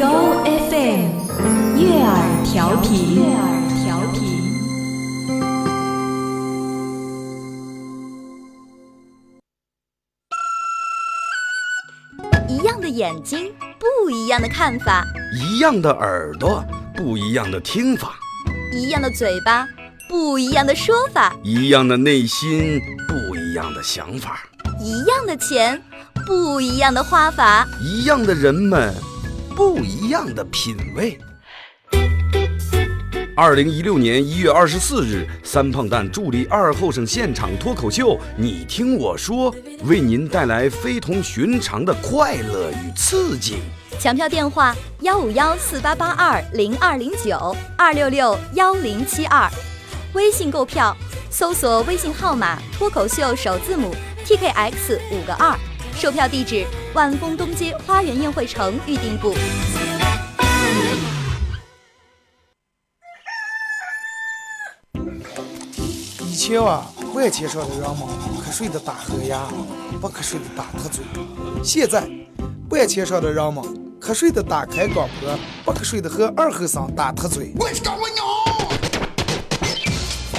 由 FM 悦耳调频。悦耳调频。一样的眼睛，不一样的看法；一样的耳朵，不一样的听法；一样的嘴巴，不一样的说法；一样的内心，不一样的想法；一样的钱，不一样的花法；一样的人们，不一样的品味。二零一六年一月二十四日，三胖蛋助力二后生现场脱口秀，你听我说，为您带来非同寻常的快乐与刺激。抢票电话：幺五幺四八八二零二零九二六六幺零七二。微信购票，搜索微信号码脱口秀首字母 T K X 五个二。售票地址：万丰东街花园宴会城预订部。以前啊，万千上的人们瞌睡的打呵呀，不瞌睡的打特嘴。现在，万千上的人们瞌睡的打开广播，不瞌睡的和二后生打特嘴。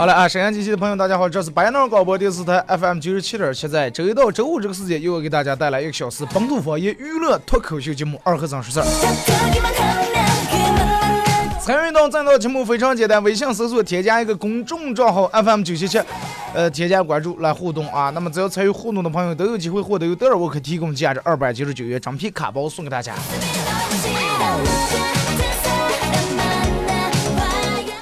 好了啊沈阳机器的朋友大家好这是白闹广播电视台 fm 九十七点七在周一到周五这个时间又要给大家带来一个小时本土方言娱乐脱口秀节目二和尚说事儿。参与到战斗节目非常简单微信搜索添加一个公众账号 fm 九七七呃添加关注来互动啊。那么只要参与互动的朋友都有机会获得有德尔沃克提供价值二百九十九元整皮卡包送给大家。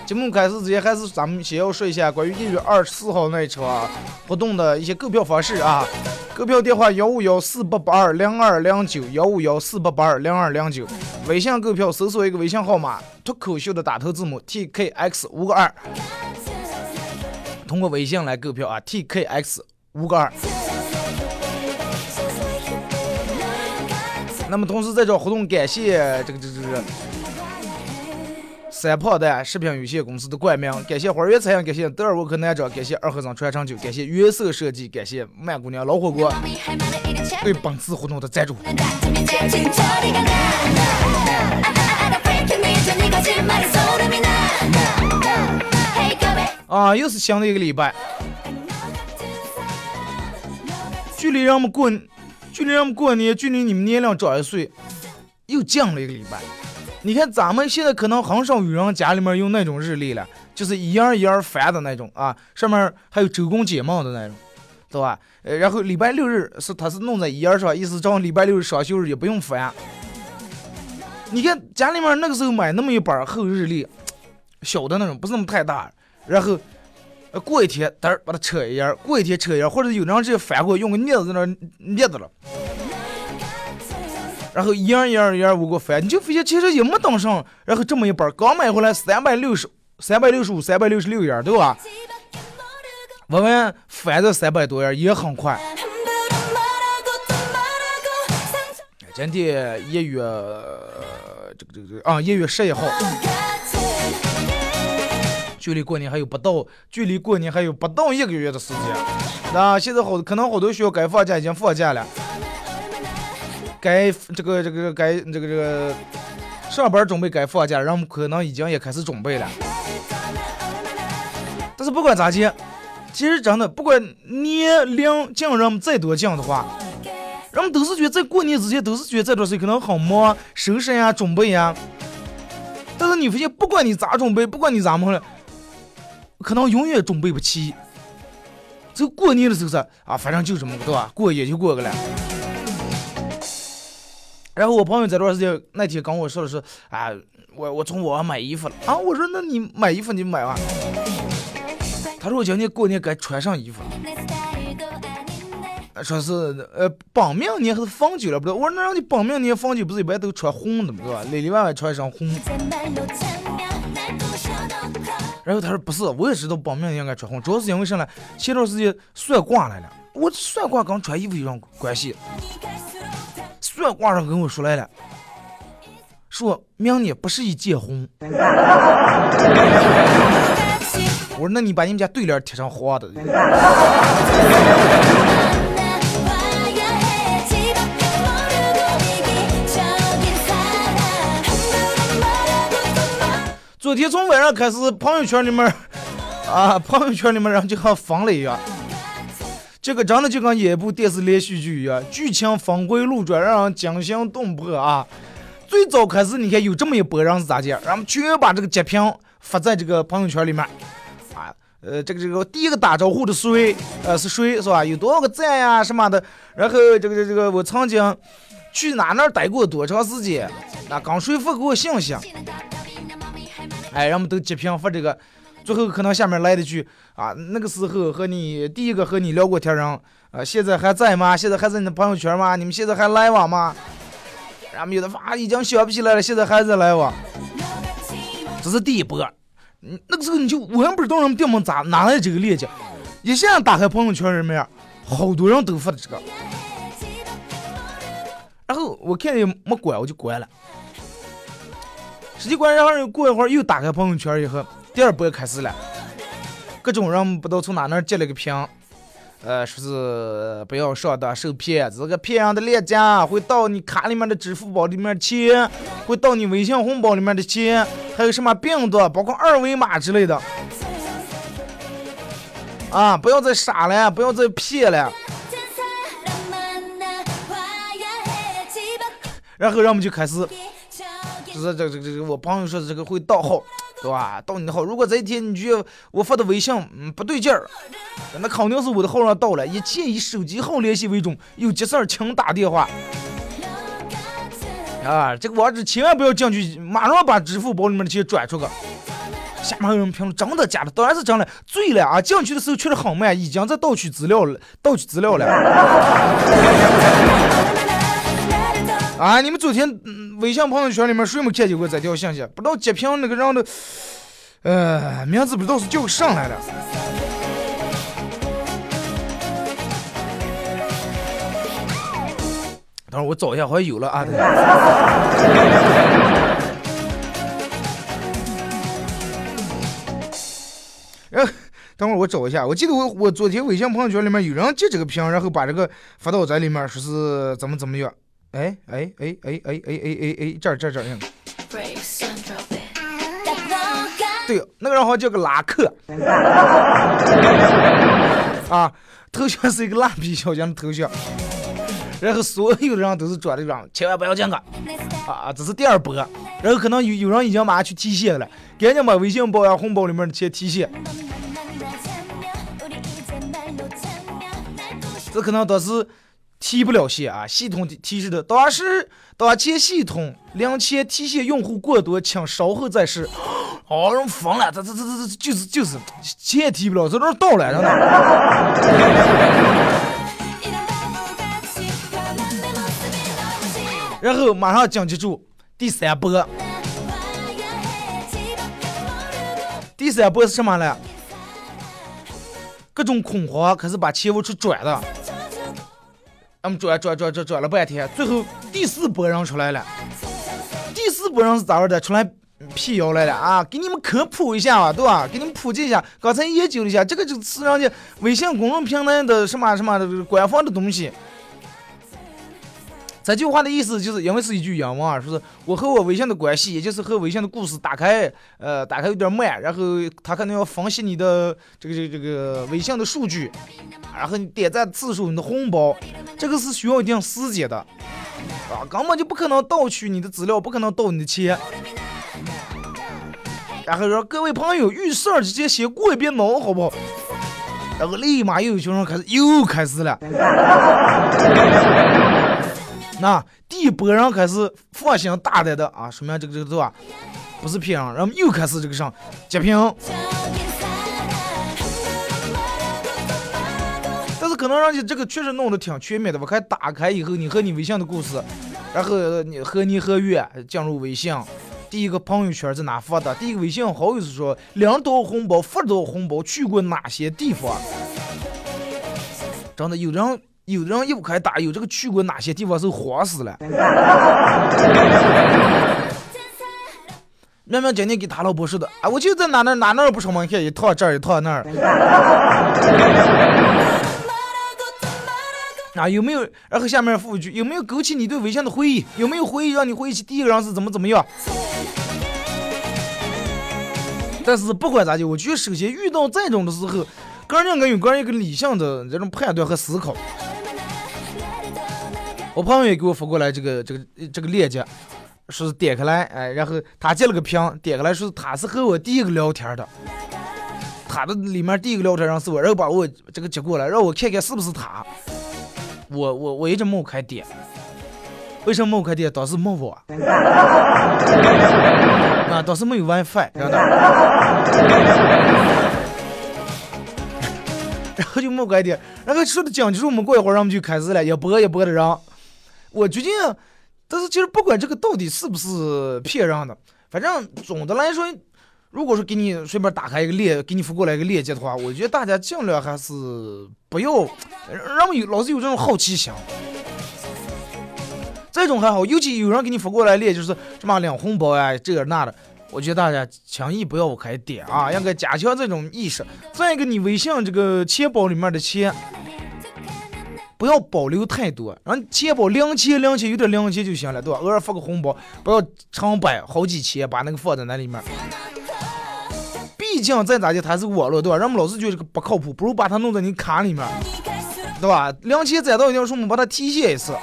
节目开始之前，还是咱们先要说一下关于一月二十四号那一场活动的一些购票方式啊。购票电话幺五幺四八八二零二零九幺五幺四八八二零二零九，微信购票搜索一个微信号码脱口秀的打头字母 T K X 五个二，通过微信来购票啊 T K X 五个二。那么同时在这活动感谢这个这个这三胖蛋食品有限公司的冠名，感谢花园餐饮，感谢德尔沃克南庄，感谢二和尚传承酒，感谢原色设计，感谢曼姑娘老火锅对本次活动的赞助。啊，又是新的一个礼拜，距离让我们过，距离让我们过年，距离你们年龄长一岁，又近了一个礼拜。你看咱们现在可能很少有人家里面用那种日历了，就是一页一页翻的那种啊，上面还有周公解梦的那种，对吧？呃，然后礼拜六日是它是弄在一页上，意思正礼拜六日双休日也不用翻。你看家里面那个时候买那么一本厚日历，小的那种，不是那么太大，然后。过一天，嘚儿把它扯一页，过一天扯一页，或者有人直接翻过，用个镊子在那儿镊子了，然后一样一样一样我给我翻，你就发现其实也没等上，然后这么一本刚买回来三百六十、三百六十五、三百六十六页，对吧？我们翻这三百多页也很快。今天一月这个这个这个啊，一月十一号。距离过年还有不到，距离过年还有不到一个月的时间。那现在好，可能好多学校该放假已经放假了，该这个这个该这个这个上班准备该放假，人们可能已经也开始准备了。但是不管咋地，其实真的不管年龄近人们再多近的话，人们都是觉得在过年之前都是觉得这段时间可能很忙，收拾呀、准备呀。但是你发现，不管你咋准备，不管你咋忙了，可能永远准备不齐。这过年的时候是啊，反正就这么个对吧？过也就过个了。然后我朋友这段时间那天跟我说的是啊，我我从网上买衣服了啊。我说那你买衣服你买完？他说我今年过年该穿上衣服了。说是呃，本命年还是放酒了，不知道。我说那让你本命年放酒，不是一般都穿红的吗？对吧？里里外外穿一身红。然后他说不是，我也知道本命年应该穿红，主要是因为啥呢？前段时间算卦来了，我算卦跟穿衣服有什关系？算卦上跟我说来了，说明年不适宜结婚。我说那你把你们家对联贴上花的。昨天从晚上开始，朋友圈里面啊，朋友圈里面人就和疯了一样。这个真的就跟演一部电视连续剧一样，剧情峰回路转，让人惊心动魄啊！最早开始，你看有这么一波人是咋的？然后全把这个截屏发在这个朋友圈里面啊，呃，这个这个第一个打招呼的谁？呃，是谁是吧？有多少个赞呀什么的？然后这个这个我曾经去哪哪待过多长时间？那刚谁发给我信息？哎，人们都截屏发这个，最后可能下面来的句啊，那个时候和你第一个和你聊过天人啊，现在还在吗？现在还在你的朋友圈吗？你们现在还来往吗？然后有的发已经想不起来了，现在还在来往。这是第一波，嗯，那个时候你就我也不知道人们怎么咋哪来这个链接，一下打开朋友圈里面，好多人都发的这个，然后我看见没关，我就关了。实际关，然后过一会儿又打开朋友圈以后，第二波开始了，各种人不知道从哪那截了个屏，呃，说是不要上当受骗，这个骗人的链接会到你卡里面的支付宝里面钱，会到你微信红包里面的钱，还有什么病毒，包括二维码之类的，啊，不要再傻了，不要再骗了。然后让我们就开始。就是这这这我朋友说这个会盗号，对吧？盗你的号。如果这一天你觉得我发的微信嗯不对劲儿，那肯定是我的号上盗了。一切以手机号联系为准，有急事儿请打电话。啊，这个网址千万不要进去，马上把支付宝里面的钱转出去。下面有人评论：真的假的？当然是真的。醉了啊！进去的时候去的很慢，已经在盗取资料了，盗取资料了。啊！你们昨天微信朋友圈里面谁没看见过这条信息？不知道截屏那个人的，呃，名字不知道是叫上来了。等会儿我找一下，好像有了啊。等会儿我找一下，我记得我我昨天微信朋友圈里面有人截这个屏，然后把这个发到我这里面，说是怎么怎么样。哎哎哎哎哎哎哎哎哎，这儿这儿这儿，对，那个人好像叫个拉克，啊，头像是一个蜡笔小新的头像，然后所有的人都是转的转，千万不要这样啊，这是第二波，然后可能有有人已经马上去提现了，赶紧把微信包呀、红包里面的钱提现，这可能都是。提不了现啊！系统提示的，当时当前系统两千提现用户过多，请稍后再试。哦，人疯了，这这这这这就是就是钱提不了，这都到了，真的。然后马上紧接住第三波，第三波是什么呢？各种恐慌，开始把钱往出转的。俺们转转转转转了半天，最后第四波人出来了。第四波人是咋回事？出来辟谣来了啊！给你们科普一下吧，对吧？给你们普及一下。刚才研究了一下，这个就是人家微信公众平台的什么什么的官方的东西。这句话的意思就是因为是一句英文啊，说是我和我微信的关系，也就是和微信的故事打开，呃，打开有点慢，然后他可能要分析你的这个这个这个微信的数据，然后你点赞次数、你的红包，这个是需要一定时间的，啊，根本就不可能盗取你的资料，不可能盗你的钱。然后说各位朋友遇事儿之前先过一遍脑，好不好？然后立马又有群人开始又开始了。那第一波人开始放心大胆的啊，说明这个这个对吧？不是骗人，然后又开始这个上截屏。但是可能人家这个确实弄得挺全面的，我看打开以后，你和你微信的故事，然后你和你和月进入微信，第一个朋友圈在哪发的？第一个微信好友是说领多少红包，发多少红包，去过哪些地方？真的有人。有的人一开打，有这个去过哪些地方是慌死了。明明今天给他老婆说的，啊，我就在哪哪哪哪不出门，看一趟这儿一趟那儿。啊，有没有？然后下面附一句，有没有勾起你对微信的回忆？有没有回忆让你回忆起第一个人是怎么怎么样？但是不管咋地，我觉得首先遇到这种的时候，个人应该有个人一个理性的这种判断和思考。我朋友也给我发过来这个这个这个链接，说是点开来，哎，然后他截了个屏，点开来说他是和我第一个聊天的，他的里面第一个聊天人是我，然后把我这个接过来，让我看看是不是他。我我我一直没开点，为什么没开点？当时没我，啊，当时没有 WiFi，然后就没开点，然后说的讲就是我们过一会儿，我们就开始了，一波一波的人。我决定，但是其实不管这个到底是不是骗人的，反正总的来说，如果说给你随便打开一个链，给你发过来一个链接的话，我觉得大家尽量还是不要，让有老是有这种好奇心。这种还好，尤其有人给你发过来链，就是什么领红包啊，这个那的，我觉得大家轻易不要开点啊，应该加强这种意识。再一个，你微信这个钱包里面的钱。不要保留太多，让钱包零钱零钱有点零钱就行了，对吧？偶尔发个红包，不要成百好几千，把那个放在那里面。毕竟再咋的，它是网络，对吧？人们老是觉得这个不靠谱，不如把它弄在你卡里面，对吧？零钱攒到一定数目，把它提现一次。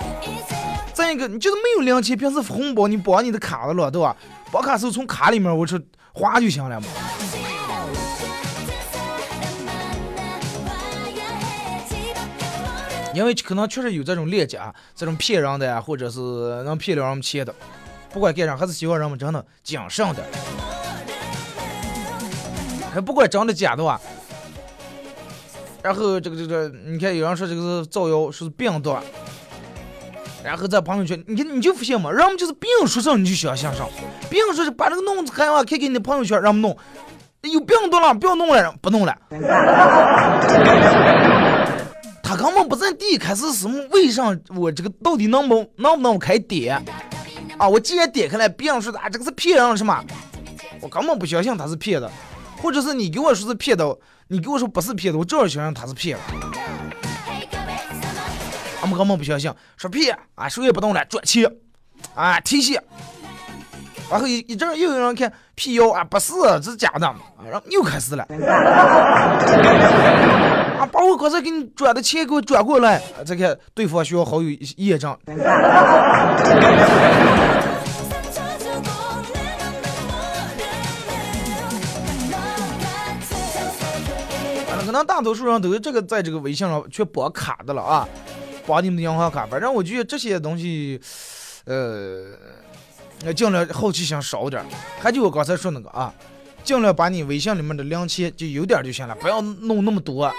再一个，你就是没有零钱，平时发红包你绑你的卡子了，对吧？绑卡时候从卡里面我去花就行了嘛。因为可能确实有这种链接啊，这种骗人的呀，或者是能骗了人们钱的，不管干啥，还是希望人们真的谨慎的。还不管真的假的啊。然后这个这个，你看有人说这个是造谣，说是病毒，然后在朋友圈，你看你就不信嘛，人们就是病说上你就相信上，病说是把这个弄开完，开给你的朋友圈，让们弄，有病毒了，不要弄了，不弄了。根本不在第一开始是为啥我这个到底能不能不能开点啊？我既然点开来，别人说的啊这个是骗人什么？我根本不相信他是骗的，或者是你给我说是骗的，你给我说不是骗的，我照样相信他是骗的。他们根本不相信，说骗啊，手也不动了，转钱啊，提现。然后一一阵又有人看辟谣啊，不是，这是假的，然后又开始了。把我刚才给你转的钱给我转过来，再看对方需要好友验证。可能大多数人都是这个在这个微信上去绑卡的了啊，绑你们的银行卡。反正我觉得这些东西，呃。要尽量好奇心少点，还就我刚才说那个啊，尽量把你微信里面的零钱就有点就行了，不要弄那么多。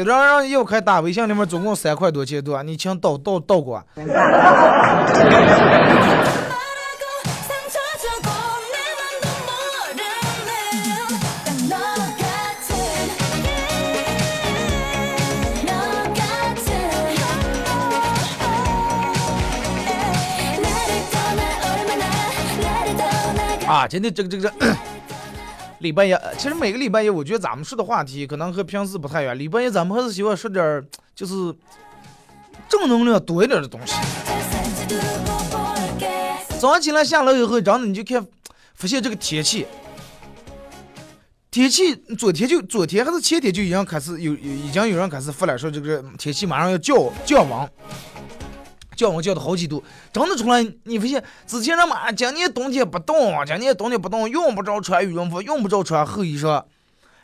有的人让要开打微信里面总共三块多钱多，你请倒倒倒过。啊，今天这个这个礼拜一，其实每个礼拜一，我觉得咱们说的话题可能和平时不太一样。礼拜一咱们还是喜欢说点儿，就是正能量多一点的东西。早上起来下楼以后，真的你就看发现这个天气，天气昨天就昨天还是前天就已经开始有有已经有人开始发了说这个天气马上要降降温，降温降到好几度，真的出来你发现之前人们啊今年冬天不冻，今年冬天不冻，用不着穿羽绒服，用不着穿厚衣裳。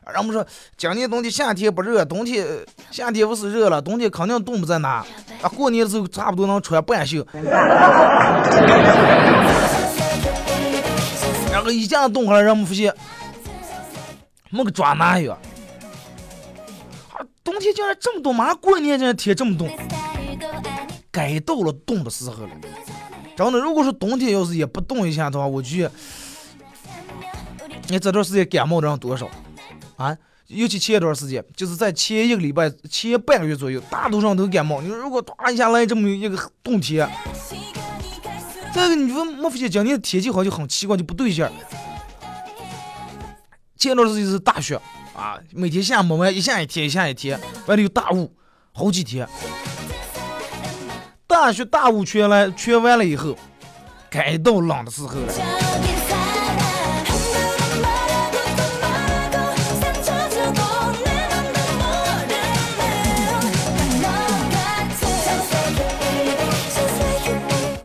然后我们说，今年冬天夏天不热，冬天夏天不是热了，冬天肯定冻不在哪。啊，过年的时候差不多能穿半袖。然后一下子冻下来，让我们发现没个抓拿样。啊，冬天竟然这么冻，马上过年竟然天这么冻，该到了冻的时候了。真的，如果说冬天要是也不冻一下的话，我觉得你这段时间感冒的人多少？啊，尤其前一段时间，就是在前一个礼拜、前半个月左右，大多数人都感冒。你说如果突然一下来这么一个冬天，这个你说没发现今年天气好像很奇怪，就不对劲儿。前段时间是大雪啊，每天下没完，一下一天，一下一天，外头有大雾，好几天。大雪大雾全来全完了以后，该到冷的时候了。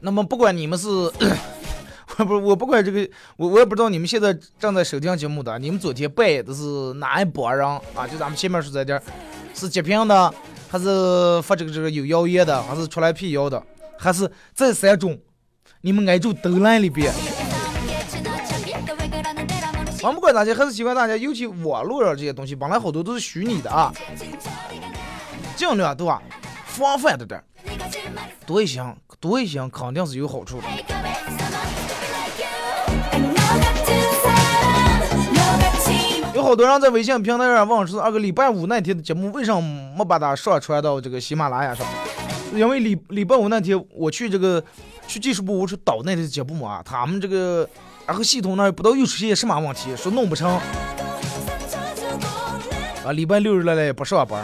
那么不管你们是，我不我不管这个，我我也不知道你们现在正在收听节目的，你们昨天拜的是哪一拨人啊？就咱们前面说在这儿，是截屏的，还是发这个这个有谣言的，还是出来辟谣的，还是这三种，你们挨住都来里边。我不管大家，还是希望大家，尤其网络上这些东西，本来好多都是虚拟的啊，尽量对吧？防范着点，多一些。多一些肯定是有好处的。好多人在微信平台上问说，二哥礼拜五那天的节目为什么没把它上传到这个喜马拉雅上？因为礼礼拜五那天我去这个去技术部，我去导那天的节目嘛，他们这个然后系统那不知道又出现什么问题，说弄不成。啊，礼拜六日来了也不上班。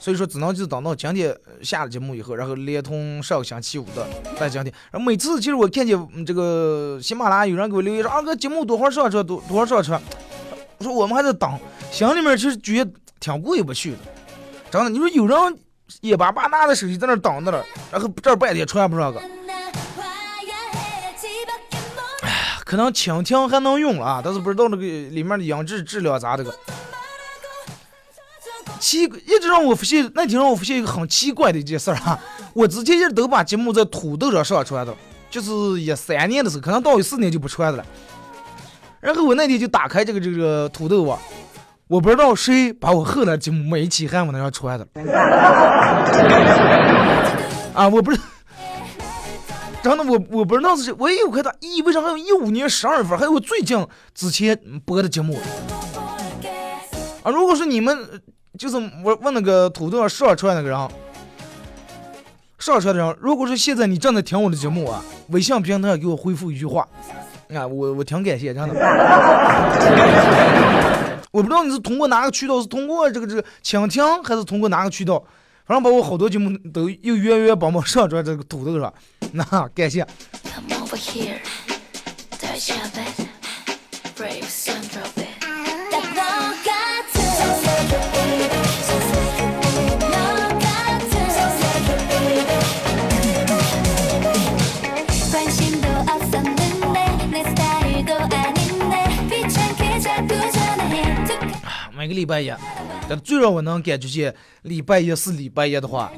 所以说，只能就等到今天下了节目以后，然后连同上个星期五的在今天。然后每次其实我看见这个喜马拉雅有人给我留言说：“二哥节目多会上车，多多会上车。”我说我们还在等，心里面其实觉得挺过意不去的。真的，你说有人一把把拿着手机在那等着了，然后这半天传不上个。哎，可能蜻蜓还能用啊，但是不知道那个里面的音质质量咋的个。奇一直让我发现，那天让我发现一个很奇怪的一件事儿啊！我之前一直都把节目在土豆上上传的，就是一三年的时候，可能到一四年就不传的了。然后我那天就打开这个这个土豆啊，我不知道谁把我后来节目每一期还往那上传的。啊，我不是，真的我我不知道是谁，我也有看到，咦，为啥还有一五年十二月份，还有我最近之前播的节目啊？如果说你们。就是我问那个土豆上传那个人，上传的人，如果说现在你正在听我的节目啊，微信平台给我回复一句话，啊，我我挺感谢，真的。我不知道你是通过哪个渠道，是通过这个这个蜻蜓，还是通过哪个渠道，反正把我好多节目都又远远帮忙上传这个土豆上，那感谢。每个礼拜一，但最让我能感觉见礼拜一是礼拜一的话，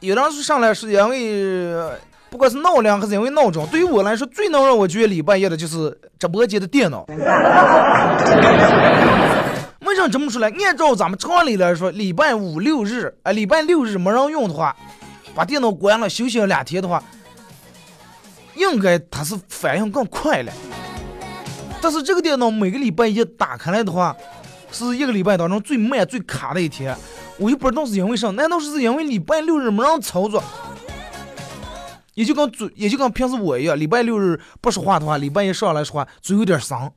有人说上来是因为不管是闹铃还是因为闹钟，对于我来说最能让我觉得礼拜一的就是直播间的电脑。为什么这么说呢？按照咱们常理来说，礼拜五六日啊，礼拜六日没人用的话，把电脑关了休息了两天的话，应该它是反应更快了。但是这个电脑每个礼拜一打开来的话，是一个礼拜当中最慢最卡的一天。我又不知道是因为啥，难道是因为礼拜六日没人操作？也就跟嘴，也就跟平时我一样，礼拜六日不说话的话，礼拜一上来说话嘴有点伤。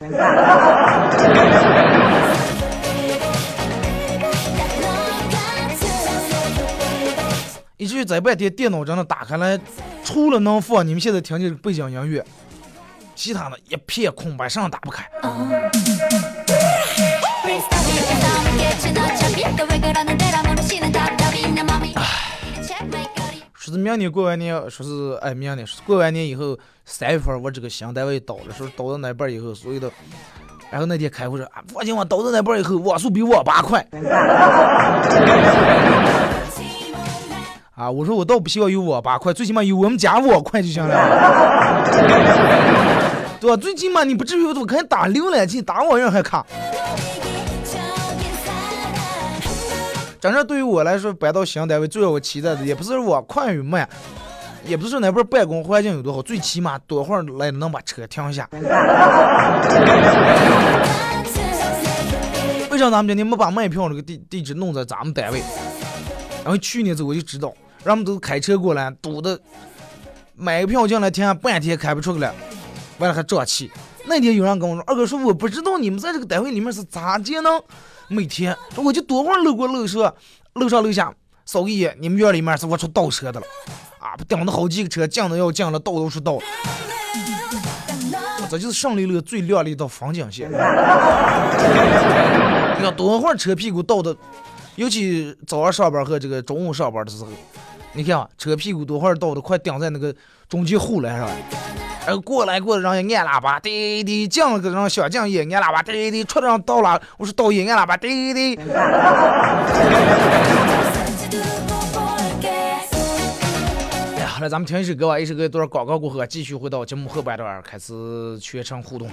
续在半天，电脑真的打开来，除了能放你们现在听见的背景音乐，其他的一片空白，啥也打不开。说是明年过完年，说是哎，明年说是过完年以后三月份我这个新单位到了，说倒到了那边以后，所有的，然后那天开会说啊，放心吧，到了那边以后网速比网吧快。啊，我说我倒不希望有网吧快，最起码有我们家网快就行了，对吧？最起码你不至于我看打浏览器、打网页还卡。真正对于我来说，搬到新单位最让我期待的，也不是我快与慢，也不是那边办公环境有多好，最起码多会儿来能把车停下。为啥咱们今天没把卖票那个地地址弄在咱们单位？然后去年子我就知道，人们都开车过来，堵的买个票进来停半天开不出去了，完了还胀气。那天有人跟我说，二哥说我不知道你们在这个单位里面是咋节能。每天，我就多会儿路过楼上，楼上楼下扫个眼，你们院里面是我出倒车的了，啊，不顶了好几个车，进的要进了，倒都是倒。这就是胜利路最亮丽的风景线。你看多会儿车屁股倒的，尤其早上上班和这个中午上班的时候，你看啊，车屁股多会儿倒的，快顶在那个中间护栏上。后过来过的人也按喇叭，滴滴降了个人小将也按喇叭，滴滴出的人到了，我说导演按喇叭，滴滴。哎，好了，咱们听一首歌吧，一首歌多少广告过后，继续回到节目后半段，开始全程互动。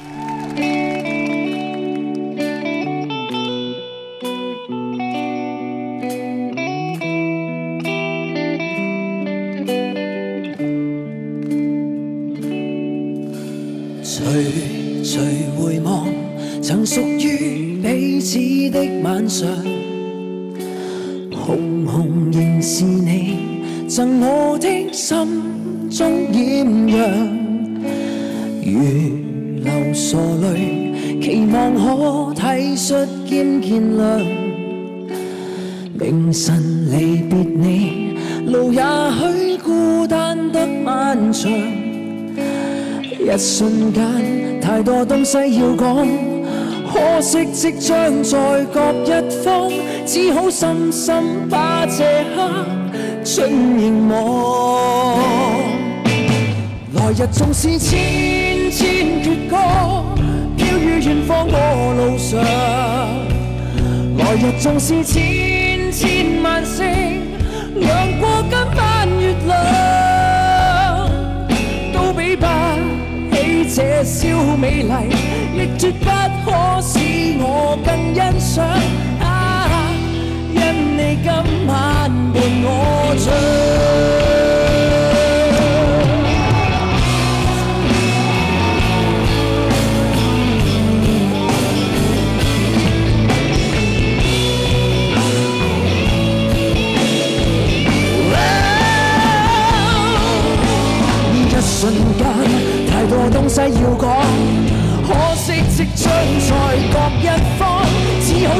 曾属于彼此的晚上，红红仍是你赠我的心中艳阳。如流傻泪，期望可体恤兼见谅。明晨离别你，路也许孤单得漫长。一瞬間，太多東西要講，可惜即将在各一方，只好深深把这刻尽凝望。来日纵是千千阙歌，飘于远方我路上。来日纵是千千万星，亮过今晚月亮，都比不起这宵美丽，亦绝不可我更欣賞。啊，因你今晚伴我唱。一瞬間，太多東西要講，可惜即將在，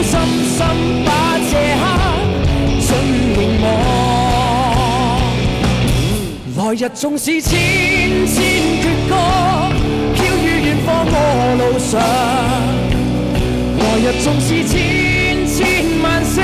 深深把这刻尽凝望。来日纵是千千阙歌，飘于远方我路上。来日纵是千千万星，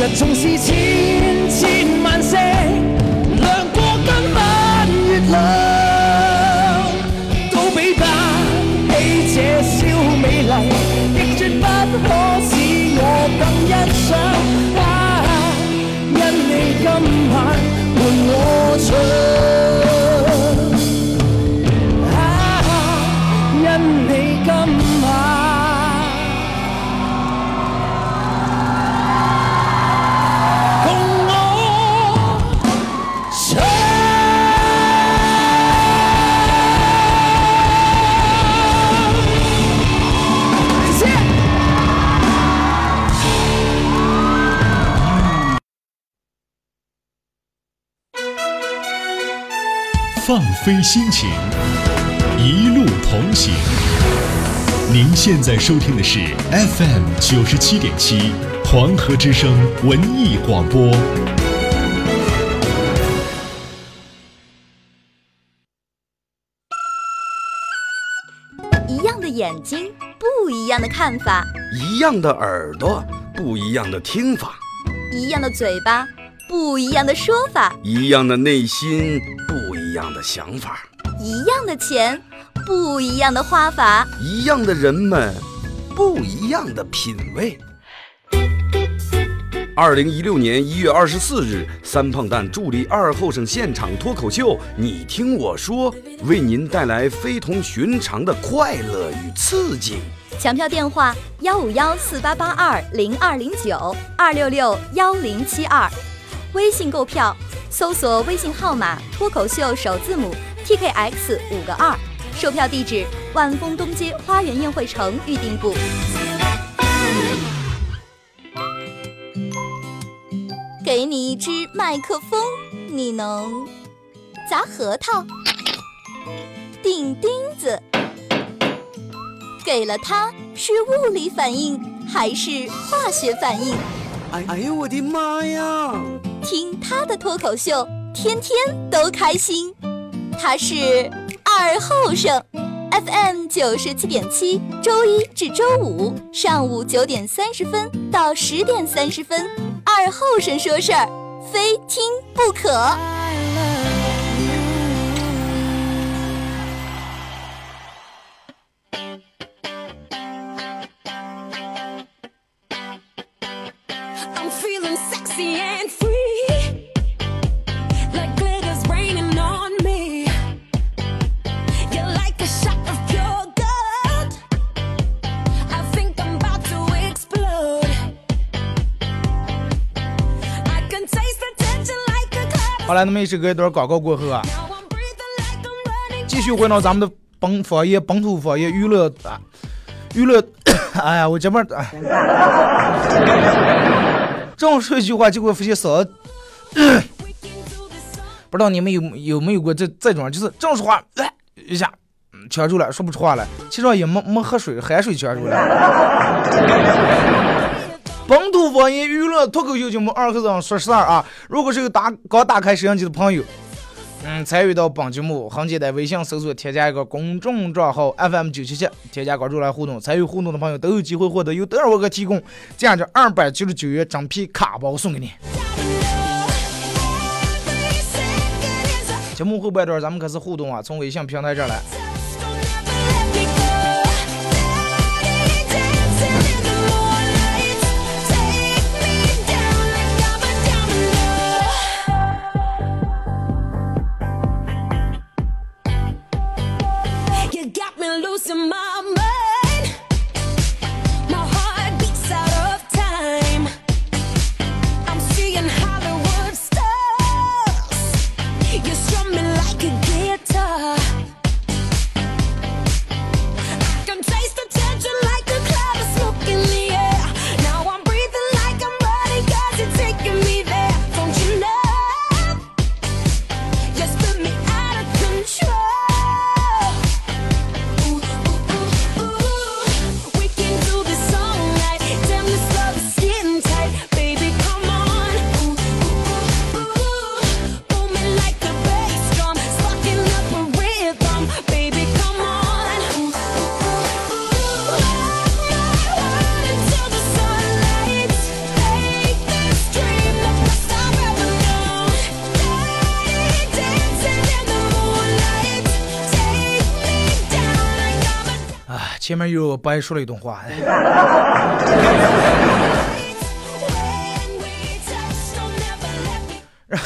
來日縱是千千萬星，亮過今晚月亮，都比不起這小美麗，亦絕不可使我更欣賞。啊，因你今晚伴我唱。飞心情，一路同行。您现在收听的是 FM 九十七点七黄河之声文艺广播。一样的眼睛，不一样的看法；一样的耳朵，不一样的听法；一样的嘴巴，不一样的说法；一样的内心，不一样的想法；一样的钱，不一样的花法；一样的人们，不一样的品味。二零一六年一月二十四日，三胖蛋助力二后生现场脱口秀，你听我说，为您带来非同寻常的快乐与刺激。抢票电话：幺五幺四八八二零二零九二六六幺零七二。微信购票，搜索微信号码脱口秀首字母 T K X 五个二。售票地址：万丰东街花园宴会城预订部。给你一支麦克风，你能砸核桃、钉钉子。给了它，是物理反应还是化学反应？哎哎呦我的妈呀！听他的脱口秀，天天都开心。他是二后生，FM 九十七点七，周一至周五上午九点三十分到十点三十分。二后生说事儿，非听不可。A cloud. 好了，那么一首歌一段广告过后啊，继续回到咱们的本方言本土方言娱乐啊，娱乐，哎呀，我这边哎，正好说一句话，结果发现嗓子，不知道你们有有没有过这这种，就是正说话，来一下，嗯呛住了，说不出话来，其实也没没喝水，海水呛住了。本土方言娱乐脱口秀节目二和尚说事儿啊！如果是有打刚打开摄像机的朋友，嗯，参与到本节目很简单，微信搜索添加一个公众账号 FM 九七七，添加关注来互动。参与互动的朋友都有机会获得由德尔沃克提供价值二百九十九元整皮卡包送给你。节目后半段咱们开始互动啊，从微信平台这儿来。前面又白说了一段话。哎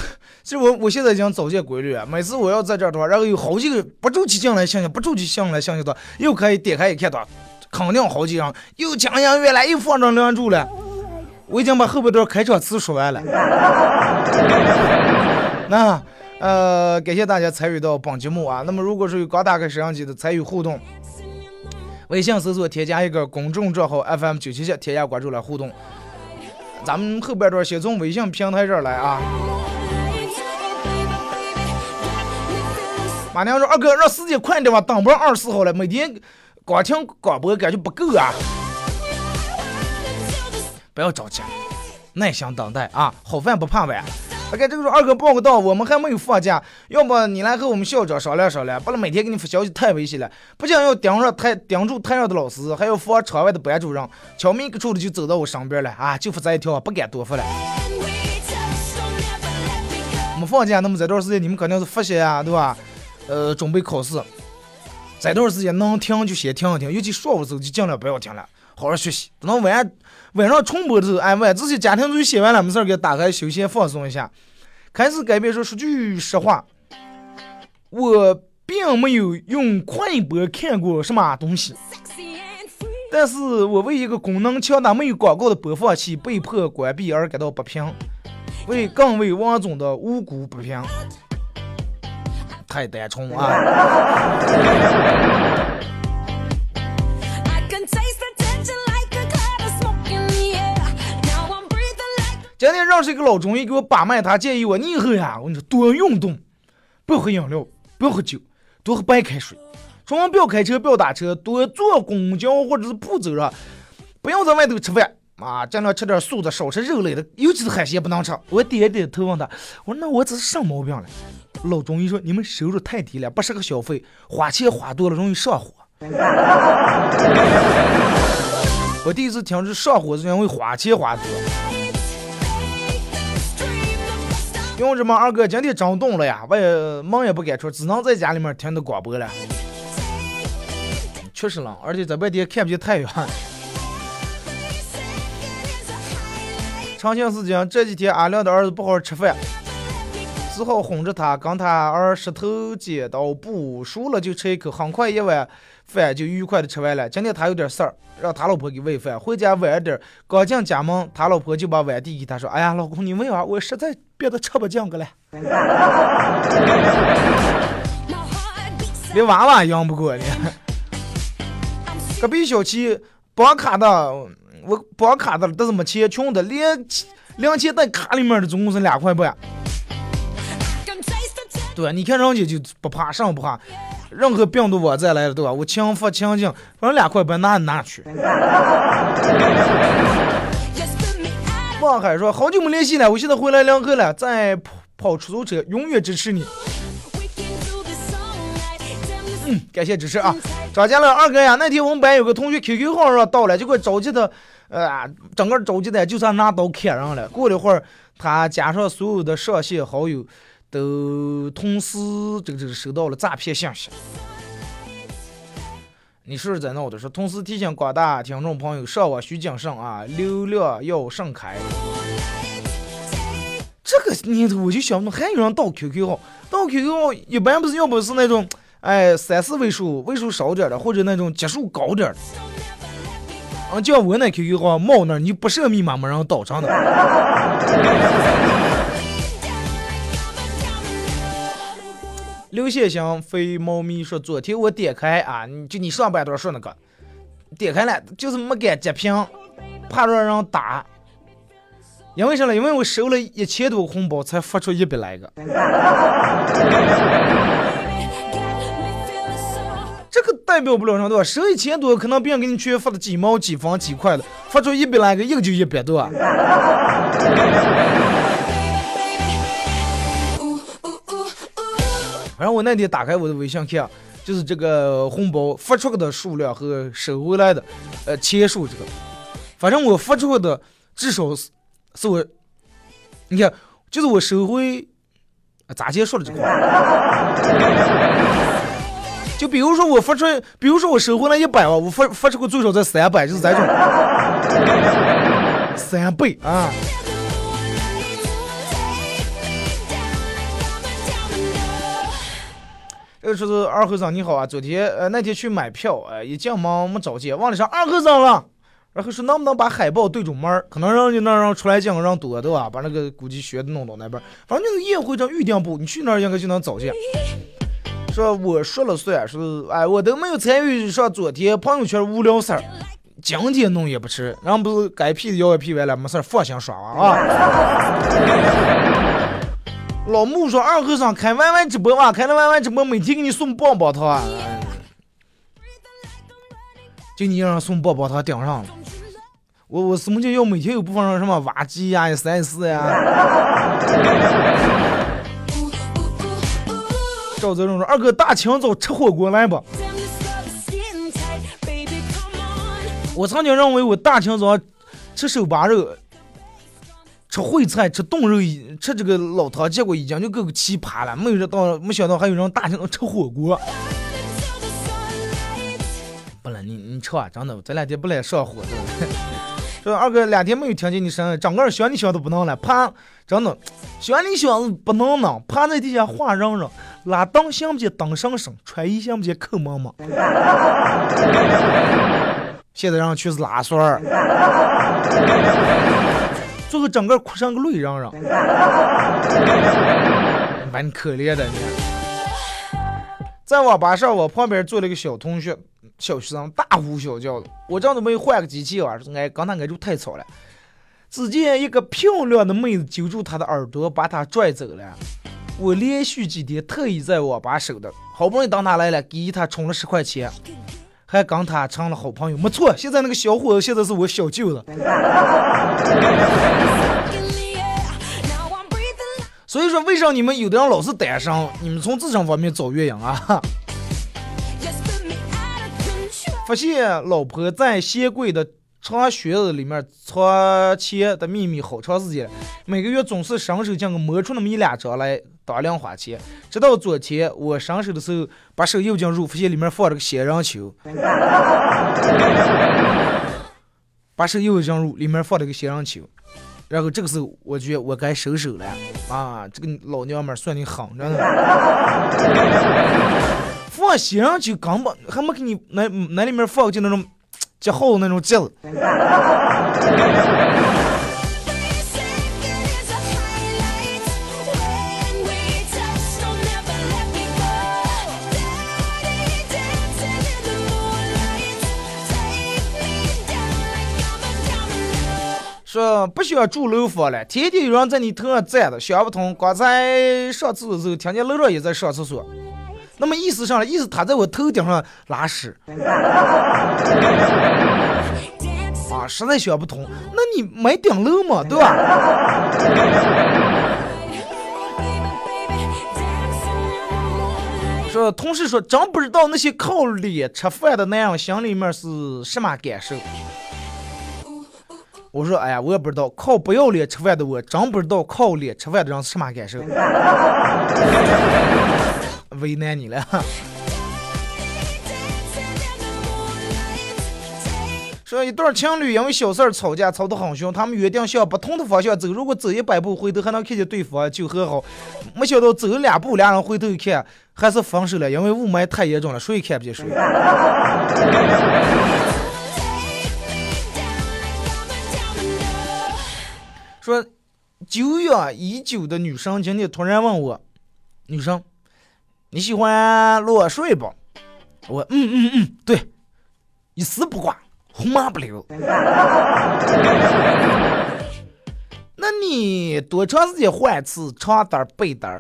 其实我我现在已经早见规律啊，每次我要在这儿的话，然后有好几个不住起进来想想，不住起进来想想的，又可以点开一看的，肯定好几样，又讲音乐了，又放着梁祝了。我已经把后半段开场词说完了。那呃，感谢大家参与到本节目啊。那么如果是有刚打开摄像机的，参与互动，微信搜索添加一个公众账号 FM 九七七，添加关注来互动。咱们后半段先从微信平台这儿来啊。马娘说二哥让时间快点吧，等不上二十四号了，每天光听广播感觉不够啊。不要着急，耐心等待啊，好饭不怕晚。OK，这个时候二哥报个到，我们还没有放假，要不你来和我们校长商量商量，不然每天给你发消息太危险了，不仅要盯着台盯住台上的老师，还要防场外的班主任。悄咪个处的就走到我身边了啊，就发这一条，不敢多发了。没放假，那么这段时间你们肯定是复习啊，对吧？呃，准备考试，这段时间能听就先听一听，尤其上午时候就尽量不要听了，好好学习。等到晚晚上重播的时候，哎，晚自习家庭作业写完了，没事儿给打开休闲放松一下。开始改变说，说句实话，我并没有用快播看过什么东西，但是我为一个功能强大没有广告的播放器被迫关闭而感到不平，为更为王总的无辜不平。太单纯啊！今天认识一个老中医给我把脉，他建议我，你以后呀，我跟你说多运动，不要喝饮料，不要喝酒，多喝白开水，出门不要开车，不要打车，多坐公交或者是步走啊，不要在外头吃饭啊，尽量吃点素的，少吃肉类的，尤其是海鲜不能吃。我点点头问他，我说那我这是什么毛病了？老中医说你们收入太低了，不适合消费，花钱花多了容易上火。我第一次听是上火是因为花钱花多。用着嘛，二哥今天真冻了呀，我也门也不敢出，只能在家里面听着广播了。确实冷，而且在外地看不见太阳。长庆事情这几天，阿亮的儿子不好好吃饭，只好哄着他，跟他儿石头剪刀布，输了就吃一口，很快一碗饭就愉快的吃完了。今天他有点事儿，让他老婆给喂饭，回家晚点，刚进家门，他老婆就把碗递给他说：“哎呀，老公你喂啊，我实在憋得吃不进个了。”连娃娃养不过呢。隔壁小区绑卡的，我绑卡的，但是没钱，穷的连零钱在卡里面的总共是两块半。对，你看人家就不怕，什么不怕？任何病毒我再来了，对吧？我强发强劲，反正两块半拿拿去。望海说好久没联系了，我现在回来两个了，在跑跑出租车，永远支持你。嗯，感谢支持啊！张家乐二哥呀，那天我们班有个同学 QQ 号上到了，结果着急的，呃，整个着急的就算拿刀砍人了。过了一会儿，他加上所有的上线好友。都同时这个这个收到了诈骗信息，你是在闹的？说同时提醒广大听众朋友上网需谨慎啊，流量要慎开。这个年头我就想不通，还有人盗 QQ 号，盗 QQ 号一般不是要不是那种哎三四位数位数少点的，或者那种级数高点的。啊，就像我那 QQ 号冒那，你不设密码没人盗上的。刘先生飞猫咪说：“昨天我点开啊，就你上半段说那个，点开了就是没敢截屏，怕让人打。因为啥呢？因为我收了一千多红包才发出一百来个。这个代表不了什么对吧？收一千多，可能别人给你去发的几毛几分几块的，发出一百来个，一个就一百多。”然后我那天打开我的微信看，就是这个红包发出的数量和收回来的，呃，钱数这个，反正我发出的至少是是我，你看，就是我收回，咋结束了这个？就比如说我发出，比如说我收回来一百万，我发发出个最少在三百，就是这种，三倍啊。呃说是二和尚你好啊，昨天呃那天去买票，呃一进门没找见，忘了上二和尚了。然后说能不能把海报对准门儿可能让就那让出来见个人多对吧？把那个估计学的弄到那边，反正就是宴会上预定部，你去那儿应该就能找见。说我说了算，说是哎我都没有参与上昨天朋友圈无聊事儿，今天弄也不迟，人不是该 P 的要也 P 完了，没事儿放心耍啊。老穆说二和尚开 YY 直播哇，开了 YY 直播，每天给你送棒棒糖啊。就你让送棒棒糖顶上了。我我什么叫要每天有播放上什么挖机呀、三 S 呀？赵泽荣说：“二哥大清早吃火锅来吧。”我曾经认为我大清早吃手扒肉、吃烩菜、吃冻肉、吃这个老汤，结果已经就够奇葩了。没有到，没想到还有人大清早吃火锅。不了，你你吃啊，真的，这两天不来上火，的。说二哥两天没有听见你声音，整个想你想都不能了，怕真的想你想不能呢，趴在地下画嚷嚷，拉灯行不见灯声声，穿衣行不见口蒙蒙。现在让去是拉栓儿，最后整个哭成个泪嚷嚷，把你 可怜的你。在网吧上，我旁边坐了一个小同学，小学生大呼小叫的，我这样都没有换个机器玩，哎，刚才挨住太吵了。只见一个漂亮的妹子揪住他的耳朵，把他拽走了。我连续几天特意在网吧守的，好不容易等他来了，给他充了十块钱。还跟他成了好朋友，没错。现在那个小伙子现在是我小舅子。所以说，为啥你们有的人老是单身？你们从自身方面找原因啊？发现老婆在鞋柜的长靴子里面藏钱的秘密好长时间，每个月总是伸手将个摸出那么一两张来当零花钱。直到昨天我伸手的时候，把手又进入，发现里面放了个仙人球。把手又进入，里面放了个仙人球。然后这个时候，我觉得我该收手了啊！这个老娘们算你狠着呢。放仙人球根本还没给你那那里面放就那种接好的那种结说不需要住楼房了，天天有人在你头上站着，想不通。刚才上厕所的时候，听见楼上也在上厕所，那么意思上了，意思他在我头顶上拉屎。啊，实在想不通，那你没顶楼嘛，对吧？说同事说，真不知道那些靠脸吃饭的男人心里面是什么感受。我说，哎呀，我也不知道，靠不要脸吃饭的我，真不知道靠脸吃饭的人是什么感受。为难你了。说一对情侣因为小事儿吵架，吵得很凶，他们约定向不同的方向走，如果走一百步，回头还能看见对方就和好。没想到走了两步，俩人回头一看，还是分手了，因为雾霾太严重了，谁也看不见谁。说九月已久的女生今天突然问我：“女生，你喜欢裸睡不？”我嗯嗯嗯，对，一丝不挂，红马不留。那你多长时间换一次床单被单？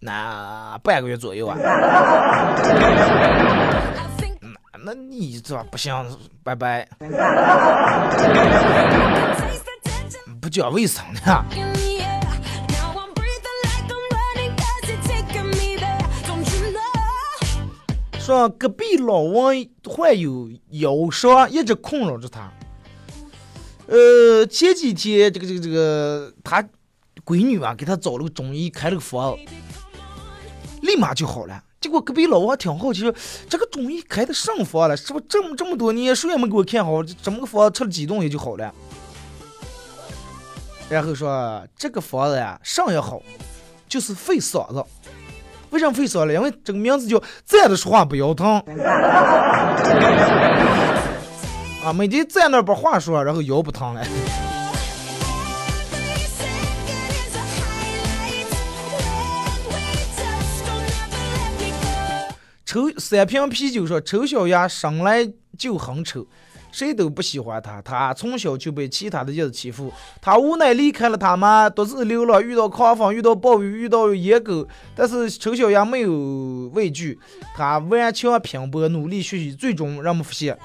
那半个月左右啊。那那你这不行，拜拜。不讲卫生的。说隔壁老王患有腰伤，一直困扰着他。呃，前几天这个这个这个他闺女啊，给他找了个中医，开了个方，立马就好了。结果隔壁老王挺好奇，说这个中医开的什么方了？是不这么这么多年谁也没给我看好？这么个方吃了几顿也就好了？然后说这个房子呀，上也好，就是费嗓子。为什么费嗓子？因为这个名字叫站着说话不腰疼。啊，每天站那把话说，然后腰不疼了。抽三瓶啤酒说，丑小鸭生来就很丑，谁都不喜欢他。他从小就被其他的叶子欺负，他无奈离开了他妈，独自流浪，遇到狂风，遇到暴雨，遇到野狗，但是丑小鸭没有畏惧，他顽强拼搏，努力学习，最终让我们发现，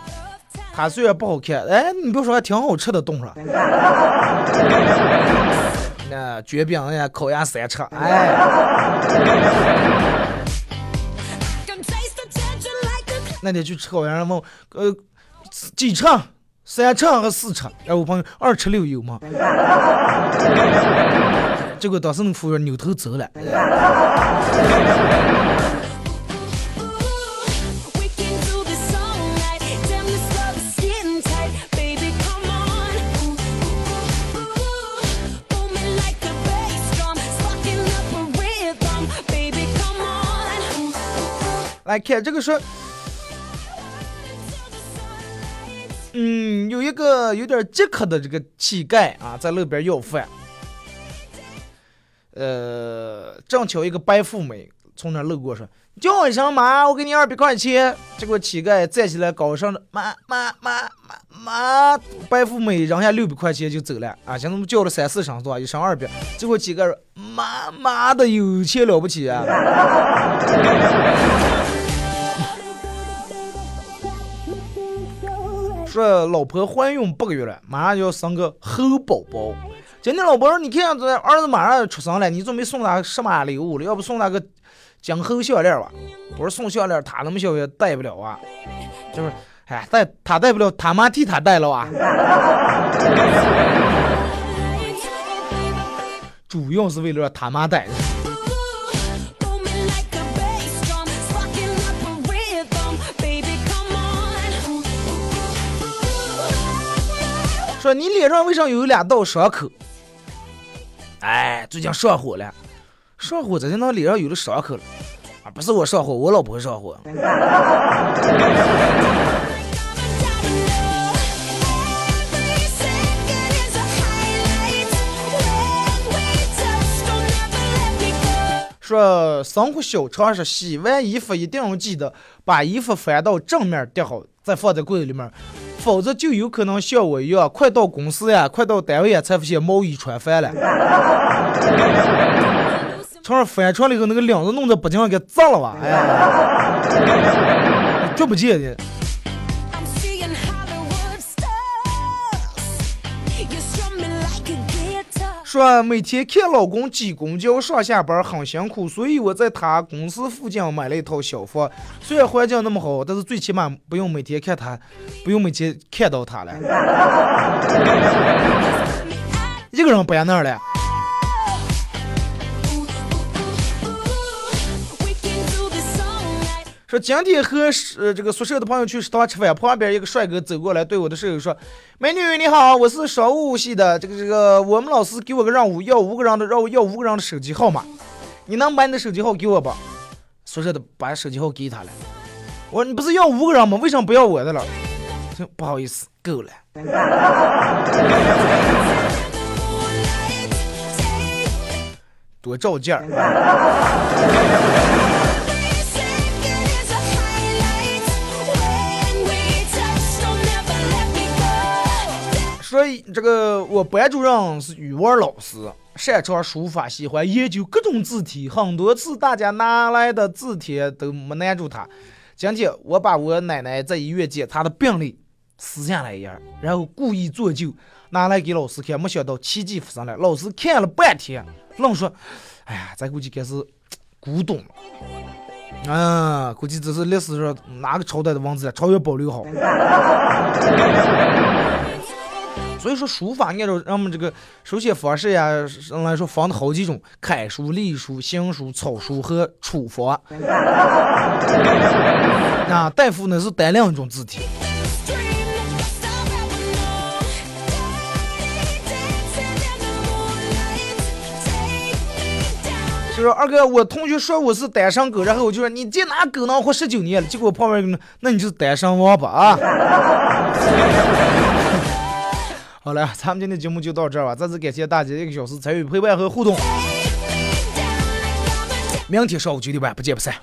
他虽然不好看，哎，你别说还挺好吃的冻上。那卷饼呀，烤鸭三吃，哎那天去吃烤鸭，问我呃几尺？三尺还是四尺？哎，我朋友二尺六有吗？结果当时那服务员扭头走了。来看这个说，嗯，有一个有点饥渴的这个乞丐啊，在路边要饭。呃，正巧一个白富美从那路过，说：“叫我一声妈，我给你二百块钱。”结果乞丐站起来高声的妈妈妈妈妈，白富美扔下六百块钱就走了啊！现在我们叫了三四声是吧？一声二百，结果乞丐说：“妈妈的有钱了不起啊！”说老婆怀孕八个月了，马上就要生个猴宝宝。今天老婆说：“你看这儿子马上要出生了，你准备送他什么礼物了？要不送他个金猴项链吧？”我说：“送项链，他那么小也戴不了啊。”就是，哎，戴他戴不了，他妈替他戴了啊。主要是为了他妈戴。说你脸上为啥有两道伤口？哎，最近上火了，上火咋就那脸上有了伤口了？啊，不是我上火，我老婆上火。说生活小常识，洗完衣服一定要记得把衣服翻到正面叠好，再放在柜子里面，否则就有可能像我一样，快到公司呀，快到单位呀，才发现毛衣穿反了。从那翻出来以后，那个领子弄得不净给脏了吧？哎呀，绝不见的。说每天看老公挤公交上下班很辛苦，所以我在他公司附近买了一套小房。虽然环境那么好，但是最起码不用每天看他，不用每天看到他了。一个人搬那儿了，说今天和呃这个宿舍的朋友去食堂吃饭，旁边一个帅哥走过来对我的舍友说：“美女你好，我是商务系的，这个这个我们老师给我个任务，要五个人的让我要五个人的手机号码，你能把你的手机号给我不？”宿舍的把手机号给他了。我说你不是要五个人吗？为什么不要我的了？不好意思，够了。多照镜儿。Me go. 所以这个我班主任是语文老师，擅长书法，喜欢研究各种字体。很多次大家拿来的字帖都没难住他。今天我把我奶奶在医院检查的病历撕下来一页，然后故意做旧，拿来给老师看。没想到奇迹发生了，老师看了半天，愣说：“哎呀，咱估计该是古董了。”啊，估计这是历史上哪个朝代的文字，超越保留好。所以说书法按照咱们这个书写方式呀上来说分的好几种：楷书、隶书、行书、草书和楚法。啊，大夫呢是单两种字体。就说二哥，我同学说我是单身狗，然后我就说你这哪狗能活十九年了？结果旁边，那你就是单身王八啊！好了，咱们今天节目就到这儿吧。再次感谢大家一个小时参与陪伴和互动。明天上午九点半不见不散。